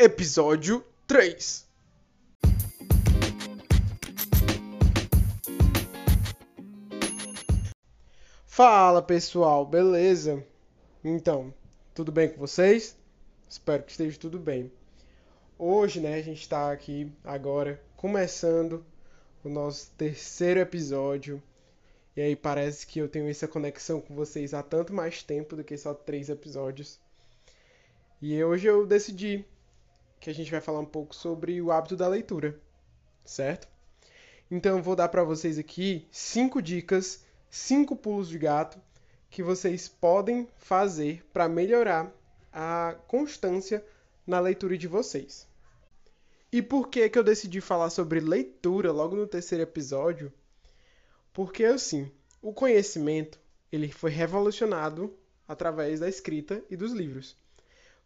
Episódio 3 Fala pessoal, beleza? Então, tudo bem com vocês? Espero que esteja tudo bem. Hoje, né, a gente está aqui agora começando o nosso terceiro episódio. E aí parece que eu tenho essa conexão com vocês há tanto mais tempo do que só três episódios. E hoje eu decidi que a gente vai falar um pouco sobre o hábito da leitura, certo? Então eu vou dar para vocês aqui cinco dicas, cinco pulos de gato que vocês podem fazer para melhorar a constância na leitura de vocês. E por que que eu decidi falar sobre leitura logo no terceiro episódio? Porque assim, o conhecimento, ele foi revolucionado através da escrita e dos livros.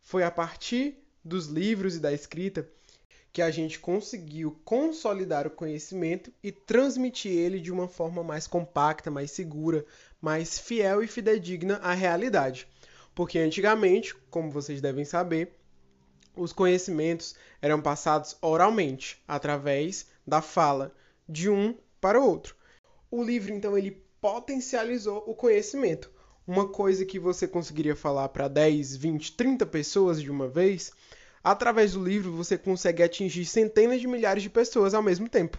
Foi a partir dos livros e da escrita que a gente conseguiu consolidar o conhecimento e transmitir ele de uma forma mais compacta, mais segura, mais fiel e fidedigna à realidade. Porque antigamente, como vocês devem saber, os conhecimentos eram passados oralmente, através da fala de um para o outro. O livro, então, ele potencializou o conhecimento. Uma coisa que você conseguiria falar para 10, 20, 30 pessoas de uma vez, através do livro você consegue atingir centenas de milhares de pessoas ao mesmo tempo.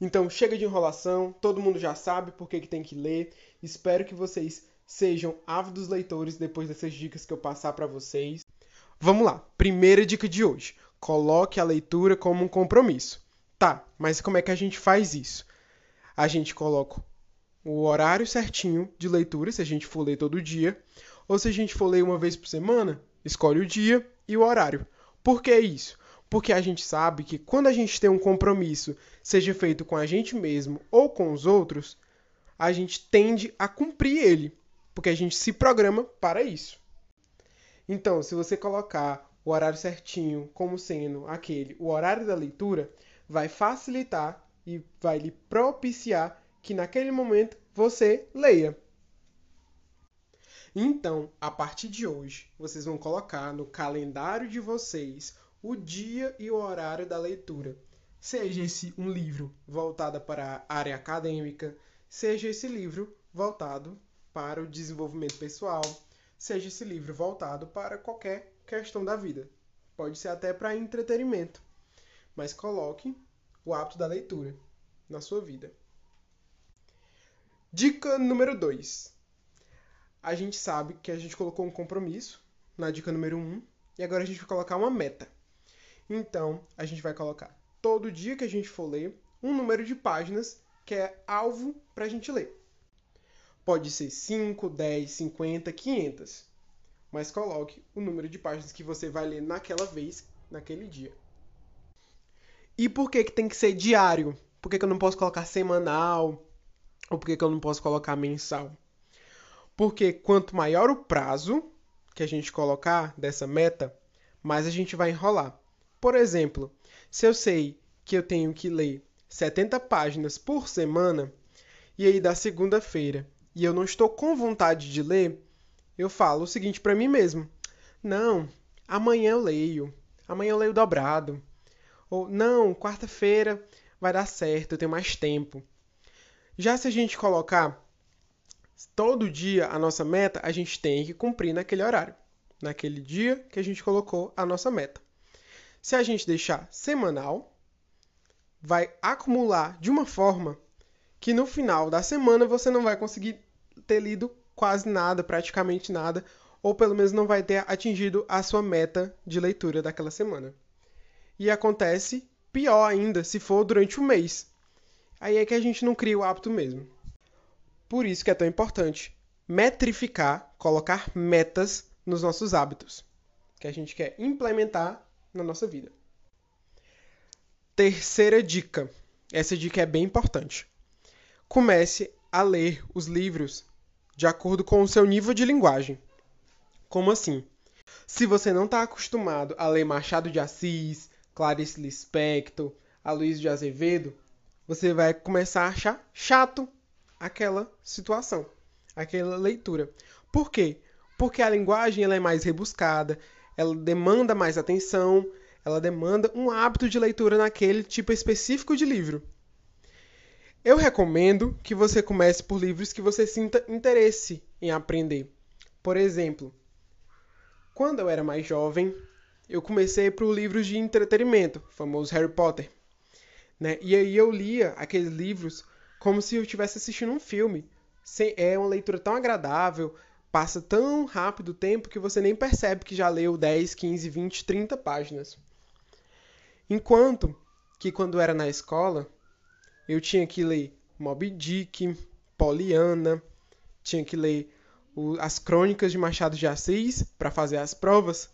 Então, chega de enrolação, todo mundo já sabe por que, tem que ler. Espero que vocês sejam ávidos leitores depois dessas dicas que eu passar para vocês. Vamos lá, primeira dica de hoje: coloque a leitura como um compromisso. Tá, mas como é que a gente faz isso? A gente coloca o horário certinho de leitura, se a gente for ler todo dia, ou se a gente for ler uma vez por semana, escolhe o dia e o horário. Por que isso? Porque a gente sabe que quando a gente tem um compromisso, seja feito com a gente mesmo ou com os outros, a gente tende a cumprir ele, porque a gente se programa para isso. Então, se você colocar o horário certinho como sendo aquele, o horário da leitura, vai facilitar e vai lhe propiciar que naquele momento você leia. Então, a partir de hoje, vocês vão colocar no calendário de vocês o dia e o horário da leitura. Seja esse um livro voltado para a área acadêmica, seja esse livro voltado para o desenvolvimento pessoal, seja esse livro voltado para qualquer questão da vida. Pode ser até para entretenimento. Mas coloque o hábito da leitura na sua vida. Dica número 2 a gente sabe que a gente colocou um compromisso na dica número 1 um, e agora a gente vai colocar uma meta. Então, a gente vai colocar todo dia que a gente for ler um número de páginas que é alvo para a gente ler. Pode ser 5, 10, 50, 500. Mas coloque o número de páginas que você vai ler naquela vez, naquele dia. E por que, que tem que ser diário? Por que, que eu não posso colocar semanal? Ou por que, que eu não posso colocar mensal? Porque quanto maior o prazo que a gente colocar dessa meta, mais a gente vai enrolar. Por exemplo, se eu sei que eu tenho que ler 70 páginas por semana, e aí da segunda-feira, e eu não estou com vontade de ler, eu falo o seguinte para mim mesmo: não, amanhã eu leio, amanhã eu leio dobrado. Ou não, quarta-feira vai dar certo, eu tenho mais tempo. Já se a gente colocar todo dia a nossa meta, a gente tem que cumprir naquele horário, naquele dia que a gente colocou a nossa meta. Se a gente deixar semanal, vai acumular de uma forma que no final da semana você não vai conseguir ter lido quase nada, praticamente nada, ou pelo menos não vai ter atingido a sua meta de leitura daquela semana. E acontece pior ainda se for durante o mês. Aí é que a gente não cria o hábito mesmo. Por isso que é tão importante metrificar, colocar metas nos nossos hábitos que a gente quer implementar na nossa vida. Terceira dica. Essa dica é bem importante. Comece a ler os livros de acordo com o seu nível de linguagem. Como assim? Se você não está acostumado a ler Machado de Assis, Clarice Lispector, Aloysio de Azevedo, você vai começar a achar chato aquela situação, aquela leitura. Por quê? Porque a linguagem ela é mais rebuscada, ela demanda mais atenção, ela demanda um hábito de leitura naquele tipo específico de livro. Eu recomendo que você comece por livros que você sinta interesse em aprender. Por exemplo, quando eu era mais jovem, eu comecei por livros de entretenimento, famoso Harry Potter. Né? E aí eu lia aqueles livros como se eu estivesse assistindo um filme. É uma leitura tão agradável, passa tão rápido o tempo que você nem percebe que já leu 10, 15, 20, 30 páginas. Enquanto que quando era na escola, eu tinha que ler Moby Dick, Poliana, tinha que ler o, as crônicas de Machado de Assis para fazer as provas,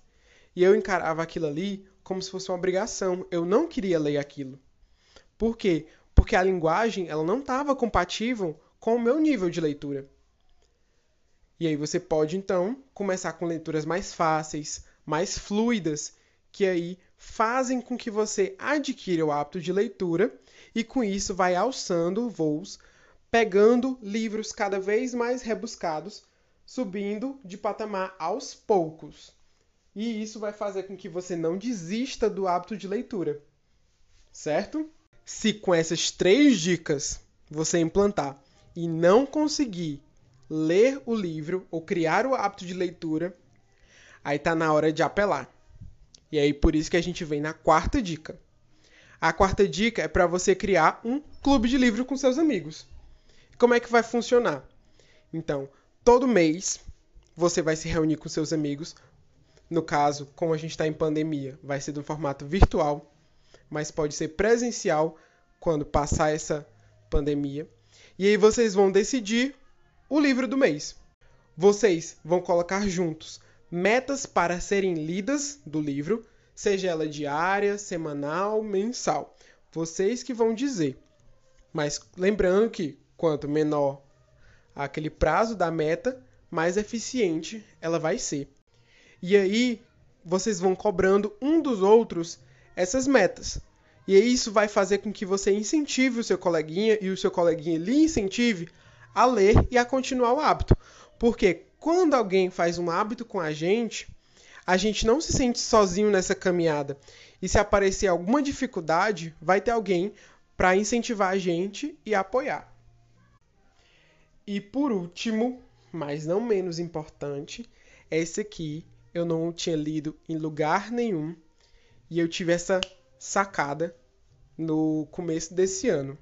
e eu encarava aquilo ali como se fosse uma obrigação. Eu não queria ler aquilo. Por quê? Porque a linguagem ela não estava compatível com o meu nível de leitura. E aí você pode então começar com leituras mais fáceis, mais fluidas, que aí fazem com que você adquira o hábito de leitura e com isso vai alçando voos, pegando livros cada vez mais rebuscados subindo de patamar aos poucos. E isso vai fazer com que você não desista do hábito de leitura. Certo? Se com essas três dicas você implantar e não conseguir ler o livro ou criar o hábito de leitura, aí tá na hora de apelar. E aí por isso que a gente vem na quarta dica. A quarta dica é para você criar um clube de livro com seus amigos. Como é que vai funcionar? Então, todo mês você vai se reunir com seus amigos. No caso, como a gente está em pandemia, vai ser um formato virtual, mas pode ser presencial quando passar essa pandemia. E aí vocês vão decidir o livro do mês. Vocês vão colocar juntos metas para serem lidas do livro, seja ela diária, semanal, mensal. Vocês que vão dizer. Mas lembrando que quanto menor aquele prazo da meta, mais eficiente ela vai ser. E aí vocês vão cobrando um dos outros essas metas. E isso vai fazer com que você incentive o seu coleguinha e o seu coleguinha lhe incentive a ler e a continuar o hábito. Porque quando alguém faz um hábito com a gente, a gente não se sente sozinho nessa caminhada. E se aparecer alguma dificuldade, vai ter alguém para incentivar a gente e apoiar. E por último, mas não menos importante, esse aqui eu não tinha lido em lugar nenhum e eu tive essa sacada no começo desse ano.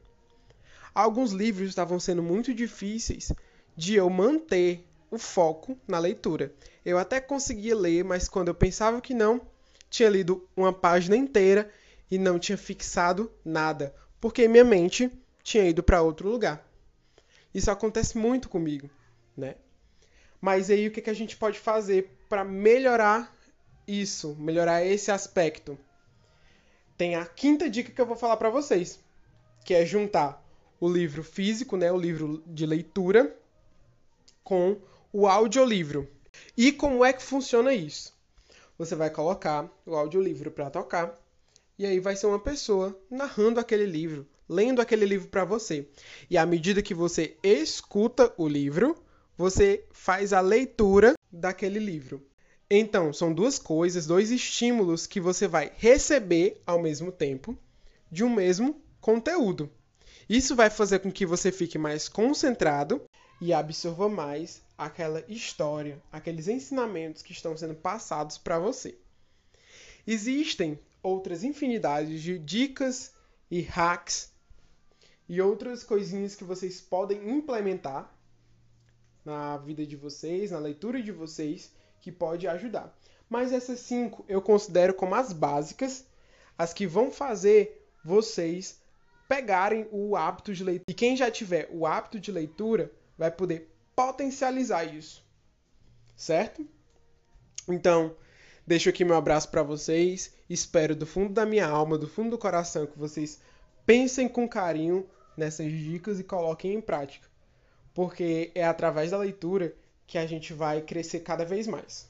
Alguns livros estavam sendo muito difíceis de eu manter o foco na leitura. Eu até conseguia ler, mas quando eu pensava que não, tinha lido uma página inteira e não tinha fixado nada, porque minha mente tinha ido para outro lugar. Isso acontece muito comigo, né? Mas aí o que, a gente pode fazer para melhorar isso, melhorar esse aspecto? Tem a quinta dica que eu vou falar para vocês, que é juntar o livro físico, né, o livro de leitura, com o audiolivro. E como é que funciona isso? Você vai colocar o audiolivro para tocar e aí vai ser uma pessoa narrando aquele livro, lendo aquele livro para você. E à medida que você escuta o livro, você faz a leitura daquele livro. Então, são duas coisas, dois estímulos que você vai receber ao mesmo tempo de um mesmo conteúdo. Isso vai fazer com que você fique mais concentrado e absorva mais aquela história, aqueles ensinamentos que estão sendo passados para você. Existem outras infinidades de dicas e hacks e outras coisinhas que vocês podem implementar na vida de vocês, na leitura de vocês, que pode ajudar. Mas essas cinco eu considero como as básicas, as que vão fazer vocês pegarem o hábito de leitura. E quem já tiver o hábito de leitura vai poder potencializar isso. Certo? Então, deixo aqui meu abraço para vocês. Espero do fundo da minha alma, do fundo do coração, que vocês pensem com carinho nessas dicas e coloquem em prática, porque é através da leitura que a gente vai crescer cada vez mais.